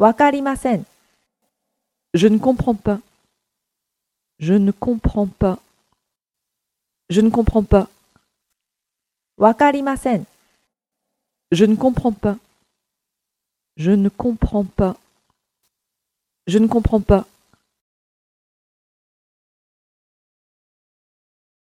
わかりません。Je ne comprends pas. Je ne comprends pas. Je ne comprends pas. わかりません。Je ne comprends pas. Je ne comprends pas. Je ne comprends pas.